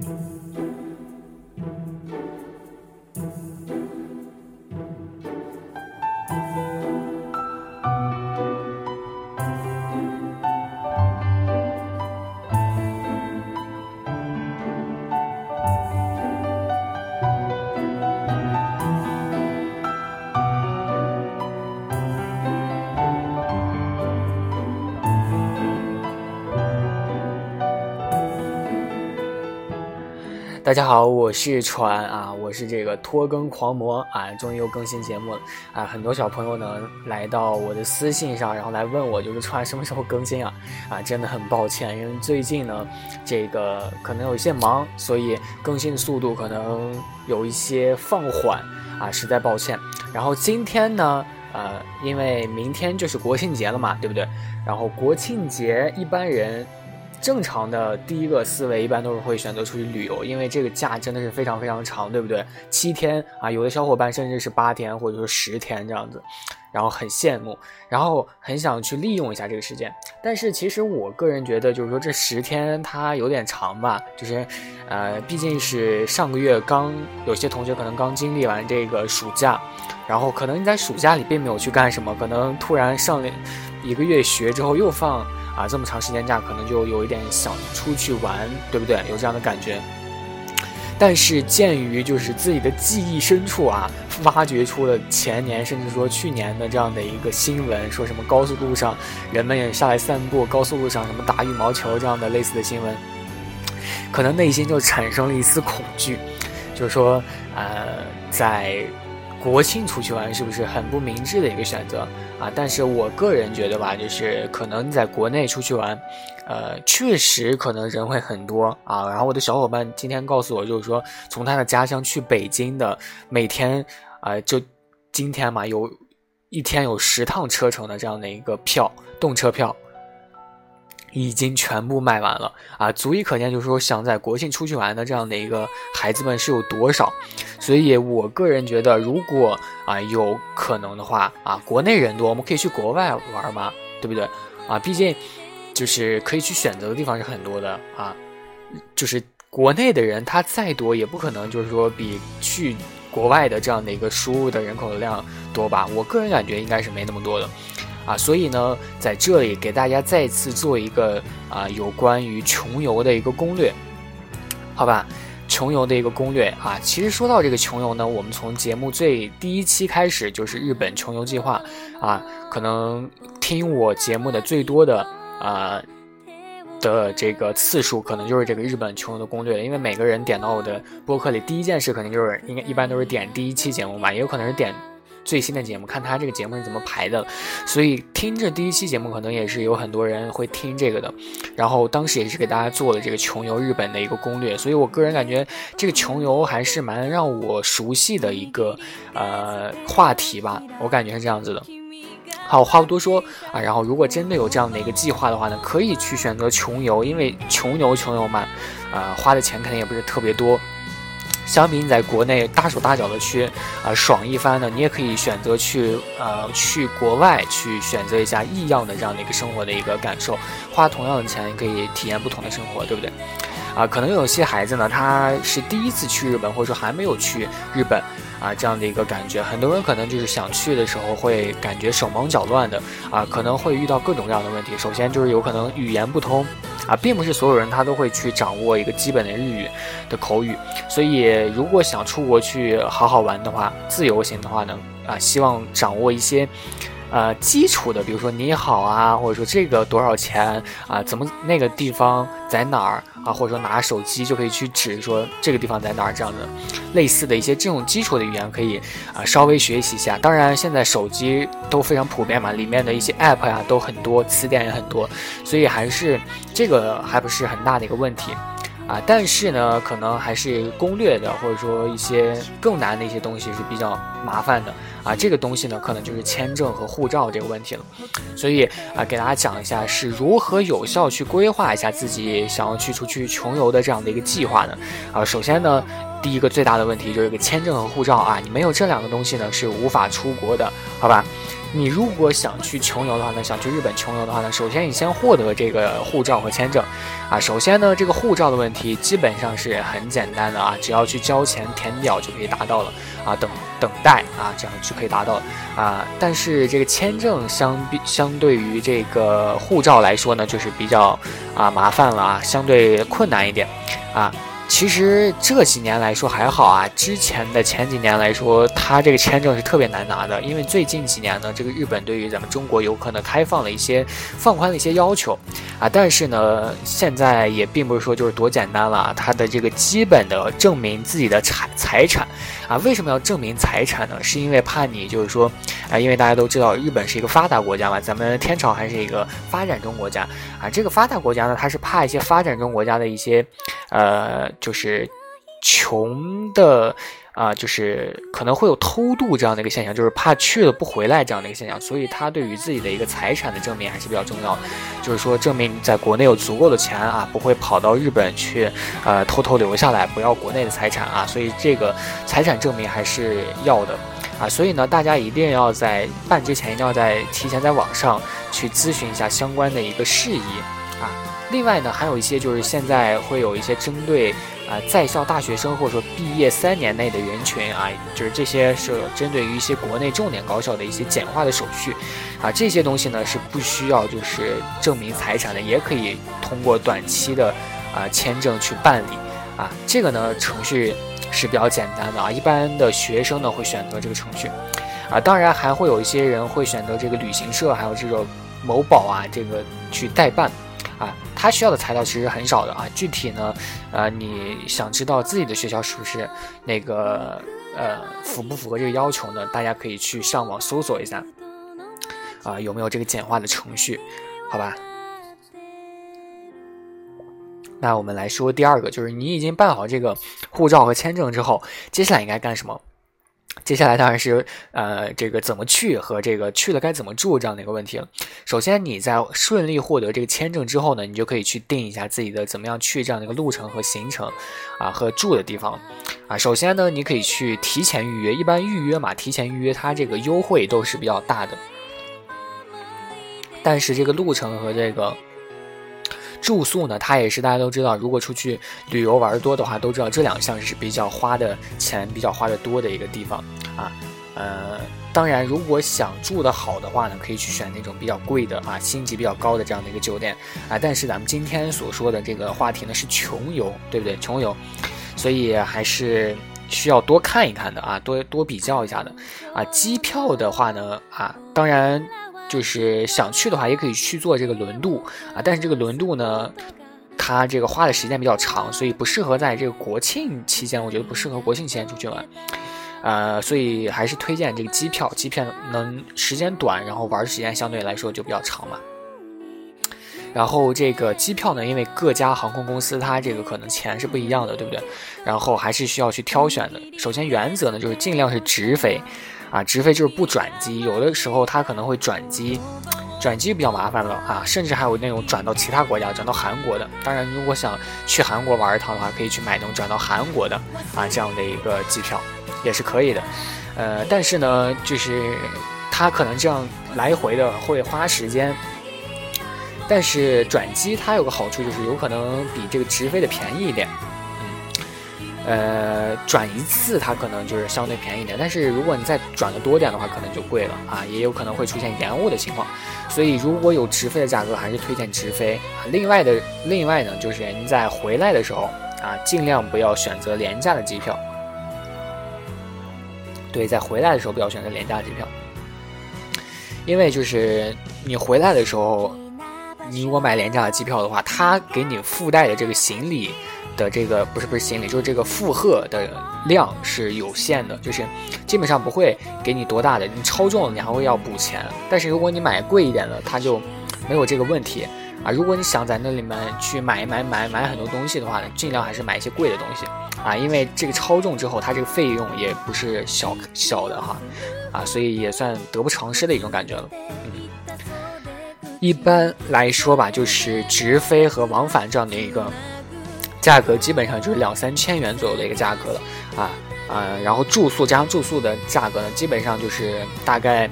Música 大家好，我是船啊，我是这个拖更狂魔啊，终于又更新节目了啊！很多小朋友呢来到我的私信上，然后来问我，就是船什么时候更新啊？啊，真的很抱歉，因为最近呢，这个可能有一些忙，所以更新的速度可能有一些放缓啊，实在抱歉。然后今天呢，呃，因为明天就是国庆节了嘛，对不对？然后国庆节一般人。正常的第一个思维一般都是会选择出去旅游，因为这个假真的是非常非常长，对不对？七天啊，有的小伙伴甚至是八天或者说十天这样子，然后很羡慕，然后很想去利用一下这个时间。但是其实我个人觉得，就是说这十天它有点长吧，就是，呃，毕竟是上个月刚有些同学可能刚经历完这个暑假，然后可能你在暑假里并没有去干什么，可能突然上了一个月学之后又放。啊，这么长时间假，可能就有一点想出去玩，对不对？有这样的感觉。但是鉴于就是自己的记忆深处啊，挖掘出了前年甚至说去年的这样的一个新闻，说什么高速路上人们也下来散步，高速路上什么打羽毛球这样的类似的新闻，可能内心就产生了一丝恐惧，就是说，呃，在。国庆出去玩是不是很不明智的一个选择啊？但是我个人觉得吧，就是可能在国内出去玩，呃，确实可能人会很多啊。然后我的小伙伴今天告诉我，就是说从他的家乡去北京的，每天啊，就今天嘛，有一天有十趟车程的这样的一个票，动车票。已经全部卖完了啊，足以可见，就是说想在国庆出去玩的这样的一个孩子们是有多少。所以我个人觉得，如果啊有可能的话啊，国内人多，我们可以去国外玩嘛，对不对？啊，毕竟就是可以去选择的地方是很多的啊。就是国内的人他再多，也不可能就是说比去国外的这样的一个输入的人口的量多吧？我个人感觉应该是没那么多的。啊，所以呢，在这里给大家再次做一个啊，有关于穷游的一个攻略，好吧？穷游的一个攻略啊，其实说到这个穷游呢，我们从节目最第一期开始就是日本穷游计划啊，可能听我节目的最多的啊的这个次数，可能就是这个日本穷游的攻略了，因为每个人点到我的播客里，第一件事肯定就是应该一般都是点第一期节目嘛，也有可能是点。最新的节目，看他这个节目是怎么排的，所以听着第一期节目，可能也是有很多人会听这个的。然后当时也是给大家做了这个穷游日本的一个攻略，所以我个人感觉这个穷游还是蛮让我熟悉的一个呃话题吧，我感觉是这样子的。好，话不多说啊，然后如果真的有这样的一个计划的话呢，可以去选择穷游，因为穷游穷游嘛，啊花的钱肯定也不是特别多。相比你在国内大手大脚的去啊爽一番呢，你也可以选择去呃去国外去选择一下异样的这样的一个生活的一个感受，花同样的钱可以体验不同的生活，对不对？啊，可能有些孩子呢，他是第一次去日本，或者说还没有去日本。啊，这样的一个感觉，很多人可能就是想去的时候会感觉手忙脚乱的啊，可能会遇到各种各样的问题。首先就是有可能语言不通啊，并不是所有人他都会去掌握一个基本的日语的口语，所以如果想出国去好好玩的话，自由行的话呢，啊，希望掌握一些。呃，基础的，比如说你好啊，或者说这个多少钱啊，怎么那个地方在哪儿啊，或者说拿手机就可以去指说这个地方在哪儿这样的，类似的一些这种基础的语言可以啊稍微学习一下。当然，现在手机都非常普遍嘛，里面的一些 app 呀都很多，词典也很多，所以还是这个还不是很大的一个问题。啊，但是呢，可能还是攻略的，或者说一些更难的一些东西是比较麻烦的啊。这个东西呢，可能就是签证和护照这个问题了。所以啊，给大家讲一下是如何有效去规划一下自己想要去出去穷游的这样的一个计划呢？啊，首先呢，第一个最大的问题就是个签证和护照啊，你没有这两个东西呢，是无法出国的，好吧？你如果想去穷游的话呢，想去日本穷游的话呢，首先你先获得这个护照和签证，啊，首先呢，这个护照的问题基本上是很简单的啊，只要去交钱填表就可以达到了啊，等等待啊，这样就可以达到啊。但是这个签证相比相对于这个护照来说呢，就是比较啊麻烦了啊，相对困难一点啊。其实这几年来说还好啊，之前的前几年来说，它这个签证是特别难拿的。因为最近几年呢，这个日本对于咱们中国游客呢开放了一些放宽了一些要求啊，但是呢，现在也并不是说就是多简单了。它的这个基本的证明自己的财财产啊，为什么要证明财产呢？是因为怕你就是说啊，因为大家都知道日本是一个发达国家嘛，咱们天朝还是一个发展中国家啊，这个发达国家呢，它是怕一些发展中国家的一些呃。就是穷的啊，就是可能会有偷渡这样的一个现象，就是怕去了不回来这样的一个现象，所以他对于自己的一个财产的证明还是比较重要的，就是说证明你在国内有足够的钱啊，不会跑到日本去，呃，偷偷留下来不要国内的财产啊，所以这个财产证明还是要的啊，所以呢，大家一定要在办之前一定要在提前在网上去咨询一下相关的一个事宜啊。另外呢，还有一些就是现在会有一些针对啊在校大学生或者说毕业三年内的人群啊，就是这些是针对于一些国内重点高校的一些简化的手续啊，这些东西呢是不需要就是证明财产的，也可以通过短期的啊签证去办理啊，这个呢程序是比较简单的啊，一般的学生呢会选择这个程序啊，当然还会有一些人会选择这个旅行社还有这种某宝啊这个去代办。啊，他需要的材料其实很少的啊。具体呢，呃，你想知道自己的学校是不是那个呃符不符合这个要求呢？大家可以去上网搜索一下，啊，有没有这个简化的程序？好吧。那我们来说第二个，就是你已经办好这个护照和签证之后，接下来应该干什么？接下来当然是呃，这个怎么去和这个去了该怎么住这样的一个问题了。首先你在顺利获得这个签证之后呢，你就可以去定一下自己的怎么样去这样的一个路程和行程，啊和住的地方，啊首先呢你可以去提前预约，一般预约嘛，提前预约它这个优惠都是比较大的，但是这个路程和这个。住宿呢，它也是大家都知道，如果出去旅游玩多的话，都知道这两项是比较花的钱比较花的多的一个地方啊。呃，当然，如果想住的好的话呢，可以去选那种比较贵的啊，星级比较高的这样的一个酒店啊。但是咱们今天所说的这个话题呢是穷游，对不对？穷游，所以还是需要多看一看的啊，多多比较一下的啊。机票的话呢啊，当然。就是想去的话，也可以去做这个轮渡啊，但是这个轮渡呢，它这个花的时间比较长，所以不适合在这个国庆期间，我觉得不适合国庆期间出去玩，呃，所以还是推荐这个机票，机票能时间短，然后玩时间相对来说就比较长嘛。然后这个机票呢，因为各家航空公司它这个可能钱是不一样的，对不对？然后还是需要去挑选的。首先原则呢，就是尽量是直飞。啊，直飞就是不转机，有的时候它可能会转机，转机比较麻烦了啊，甚至还有那种转到其他国家，转到韩国的。当然，如果想去韩国玩一趟的话，可以去买那种转到韩国的啊这样的一个机票，也是可以的。呃，但是呢，就是它可能这样来回的会花时间，但是转机它有个好处就是有可能比这个直飞的便宜一点。呃，转一次它可能就是相对便宜一点，但是如果你再转的多点的话，可能就贵了啊，也有可能会出现延误的情况。所以如果有直飞的价格，还是推荐直飞。另外的，另外呢，就是你在回来的时候啊，尽量不要选择廉价的机票。对，在回来的时候不要选择廉价机票，因为就是你回来的时候，你如果买廉价的机票的话，它给你附带的这个行李。的这个不是不是行李，就是这个负荷的量是有限的，就是基本上不会给你多大的，你超重了你还会要补钱。但是如果你买贵一点的，它就没有这个问题啊。如果你想在那里面去买买买买很多东西的话呢，尽量还是买一些贵的东西啊，因为这个超重之后，它这个费用也不是小小的哈啊，所以也算得不偿失的一种感觉了。嗯，一般来说吧，就是直飞和往返这样的一个。价格基本上就是两三千元左右的一个价格了啊啊，然后住宿加上住宿的价格呢，基本上就是大概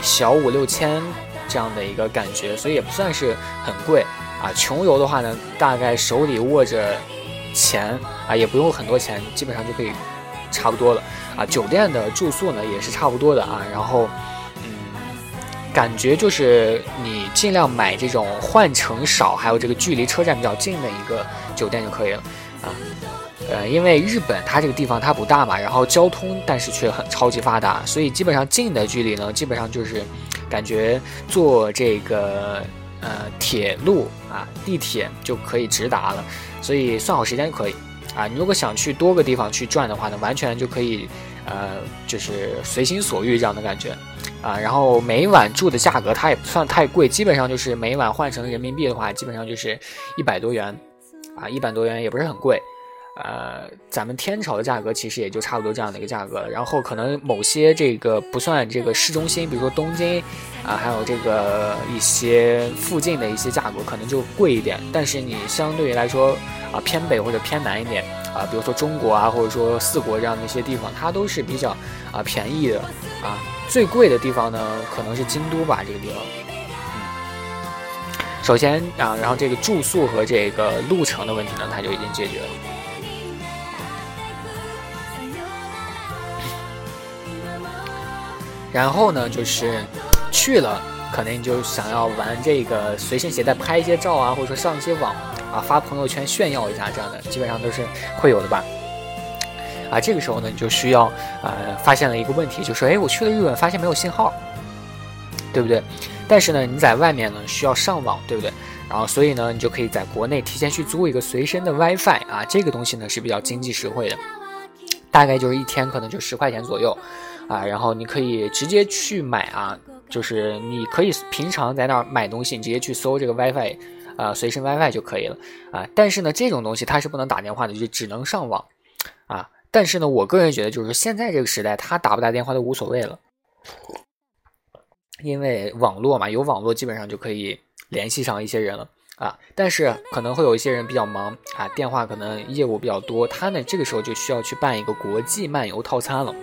小五六千这样的一个感觉，所以也不算是很贵啊。穷游的话呢，大概手里握着钱啊，也不用很多钱，基本上就可以差不多了啊。酒店的住宿呢也是差不多的啊，然后，感觉就是你尽量买这种换乘少，还有这个距离车站比较近的一个酒店就可以了啊。呃，因为日本它这个地方它不大嘛，然后交通但是却很超级发达，所以基本上近的距离呢，基本上就是感觉坐这个呃铁路啊地铁就可以直达了，所以算好时间就可以啊。你如果想去多个地方去转的话呢，完全就可以呃就是随心所欲这样的感觉啊。然后每晚住的价格它也不算太贵，基本上就是每晚换成人民币的话，基本上就是一百多元啊，一百多元也不是很贵。呃，咱们天朝的价格其实也就差不多这样的一个价格了。然后可能某些这个不算这个市中心，比如说东京啊，还有这个一些附近的一些价格可能就贵一点。但是你相对于来说啊偏北或者偏南一点啊，比如说中国啊，或者说四国这样的一些地方，它都是比较啊便宜的啊。最贵的地方呢，可能是京都吧，这个地方。嗯，首先啊，然后这个住宿和这个路程的问题呢，它就已经解决了。然后呢，就是去了，可能你就想要玩这个随身携带拍一些照啊，或者说上一些网啊，发朋友圈炫耀一下这样的，基本上都是会有的吧。啊，这个时候呢，你就需要呃，发现了一个问题，就是，哎，我去了日本，发现没有信号，对不对？但是呢，你在外面呢需要上网，对不对？然后所以呢，你就可以在国内提前去租一个随身的 WiFi 啊，这个东西呢是比较经济实惠的，大概就是一天可能就十块钱左右。啊，然后你可以直接去买啊，就是你可以平常在那儿买东西，你直接去搜这个 WiFi，啊，随身 WiFi 就可以了啊。但是呢，这种东西它是不能打电话的，就只能上网啊。但是呢，我个人觉得，就是现在这个时代，他打不打电话都无所谓了，因为网络嘛，有网络基本上就可以联系上一些人了啊。但是可能会有一些人比较忙啊，电话可能业务比较多，他呢这个时候就需要去办一个国际漫游套餐了。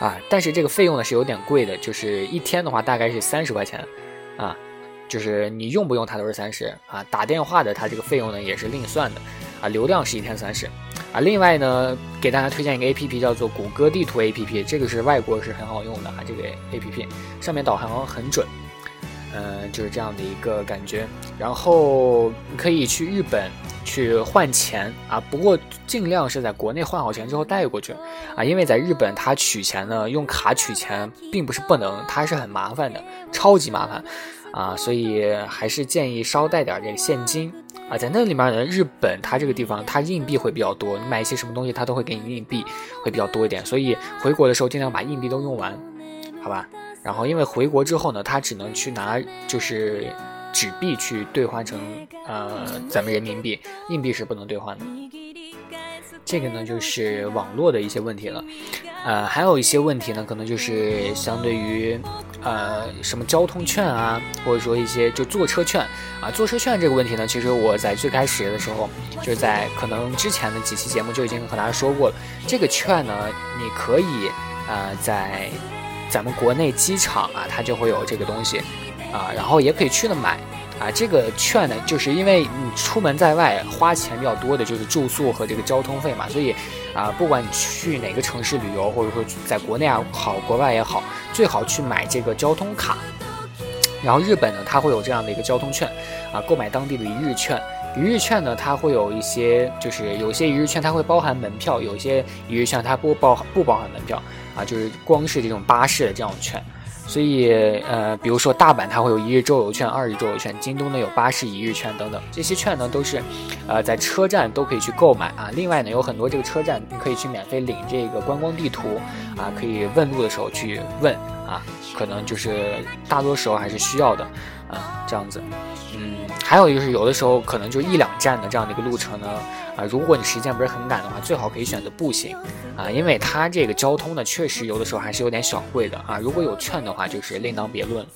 啊，但是这个费用呢是有点贵的，就是一天的话大概是三十块钱，啊，就是你用不用它都是三十啊，打电话的它这个费用呢也是另算的，啊，流量是一天三十，啊，另外呢给大家推荐一个 A P P 叫做谷歌地图 A P P，这个是外国是很好用的啊，这个 A P P 上面导航很准，嗯，就是这样的一个感觉，然后可以去日本。去换钱啊，不过尽量是在国内换好钱之后带过去啊，因为在日本它取钱呢，用卡取钱并不是不能，它是很麻烦的，超级麻烦啊，所以还是建议捎带点这个现金啊，在那里面呢，日本它这个地方它硬币会比较多，你买一些什么东西它都会给你硬币会比较多一点，所以回国的时候尽量把硬币都用完，好吧？然后因为回国之后呢，他只能去拿就是。纸币去兑换成呃咱们人民币，硬币是不能兑换的。这个呢就是网络的一些问题了，呃，还有一些问题呢，可能就是相对于呃什么交通券啊，或者说一些就坐车券啊，坐车券这个问题呢，其实我在最开始的时候，就是在可能之前的几期节目就已经和大家说过了。这个券呢，你可以啊在咱们国内机场啊，它就会有这个东西。啊，然后也可以去那买，啊，这个券呢，就是因为你出门在外花钱比较多的，就是住宿和这个交通费嘛，所以，啊，不管你去哪个城市旅游，或者说在国内啊好，国外也好，最好去买这个交通卡。然后日本呢，它会有这样的一个交通券，啊，购买当地的一日券，一日券呢，它会有一些，就是有些一日券它会包含门票，有些一日券它不包不包含门票，啊，就是光是这种巴士的这种券。所以，呃，比如说大阪，它会有一日周游券、二日周游券；京东呢有巴士一日券等等，这些券呢都是，呃，在车站都可以去购买啊。另外呢，有很多这个车站你可以去免费领这个观光地图啊，可以问路的时候去问啊，可能就是大多时候还是需要的啊，这样子。嗯，还有就是有的时候可能就一两站的这样的一个路程呢，啊，如果你时间不是很赶的话，最好可以选择步行，啊，因为它这个交通呢确实有的时候还是有点小贵的啊，如果有券的话就是另当别论了。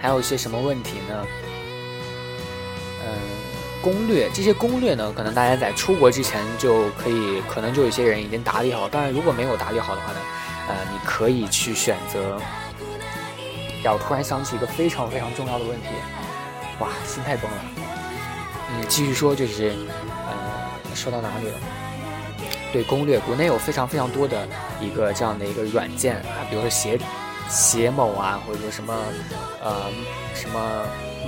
还有一些什么问题呢？嗯，攻略。这些攻略呢，可能大家在出国之前就可以，可能就有些人已经打理好。当然，如果没有打理好的话呢，呃，你可以去选择。呀，我突然想起一个非常非常重要的问题，哇，心态崩了。嗯，继续说，就是，呃，说到哪里了？对，攻略，国内有非常非常多的一个这样的一个软件啊，比如说携携某啊，或者说什么，呃，什么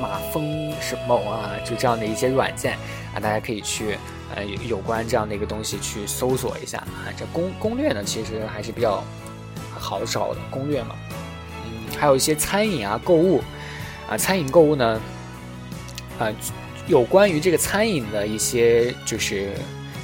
马蜂什么啊，就这样的一些软件啊，大家可以去呃有关这样的一个东西去搜索一下啊。这攻攻略呢，其实还是比较好找的攻略嘛。嗯还有一些餐饮啊、购物啊，餐饮购物呢，啊，有关于这个餐饮的一些就是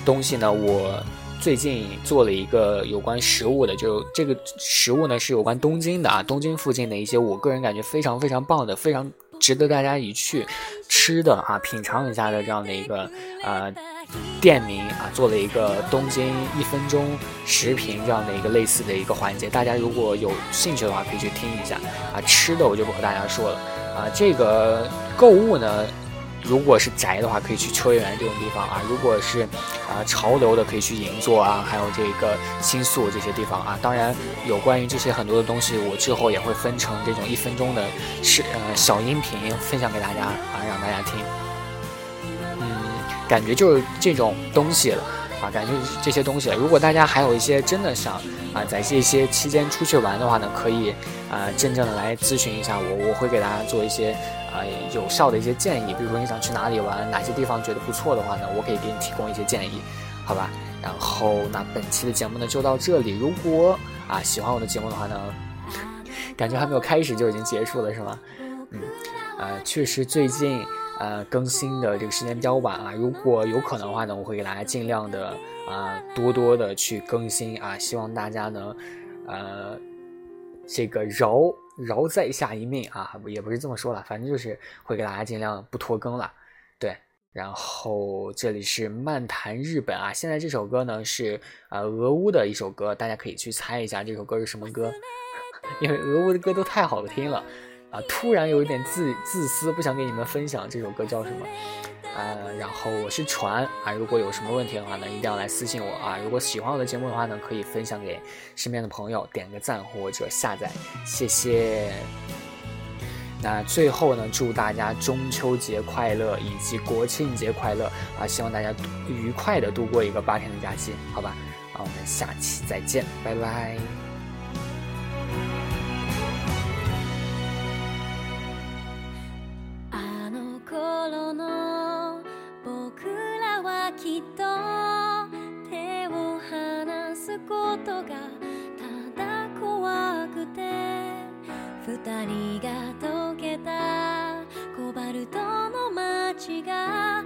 东西呢，我最近做了一个有关食物的，就这个食物呢是有关东京的啊，东京附近的一些我个人感觉非常非常棒的，非常值得大家一去吃的啊，品尝一下的这样的一个呃。店名啊，做了一个东京一分钟食评这样的一个类似的一个环节，大家如果有兴趣的话，可以去听一下啊。吃的我就不和大家说了啊。这个购物呢，如果是宅的话，可以去秋叶原这种地方啊；如果是啊潮流的，可以去银座啊，还有这个新宿这些地方啊。当然，有关于这些很多的东西，我之后也会分成这种一分钟的是呃小音频分享给大家啊，让大家听。嗯感觉就是这种东西了啊，感觉这些东西了。如果大家还有一些真的想啊，在这些期间出去玩的话呢，可以啊，真正的来咨询一下我，我会给大家做一些呃有效的一些建议。比如说你想去哪里玩，哪些地方觉得不错的话呢，我可以给你提供一些建议，好吧？然后那本期的节目呢就到这里。如果啊喜欢我的节目的话呢，感觉还没有开始就已经结束了是吗？嗯，呃，确实最近。呃，更新的这个时间比较晚啊，如果有可能的话呢，我会给大家尽量的啊多多的去更新啊，希望大家呢，呃，这个饶饶在下一命啊，也不是这么说了，反正就是会给大家尽量不拖更了，对。然后这里是漫谈日本啊，现在这首歌呢是呃俄乌的一首歌，大家可以去猜一下这首歌是什么歌，因为俄乌的歌都太好听了。啊，突然有一点自自私，不想给你们分享这首歌叫什么，呃，然后我是船啊，如果有什么问题的话呢，一定要来私信我啊。如果喜欢我的节目的话呢，可以分享给身边的朋友，点个赞或者下载，谢谢。那最后呢，祝大家中秋节快乐以及国庆节快乐啊！希望大家愉快的度过一个八天的假期，好吧？啊，我们下期再见，拜拜。がただ怖くて二人が溶けたコバルトの街が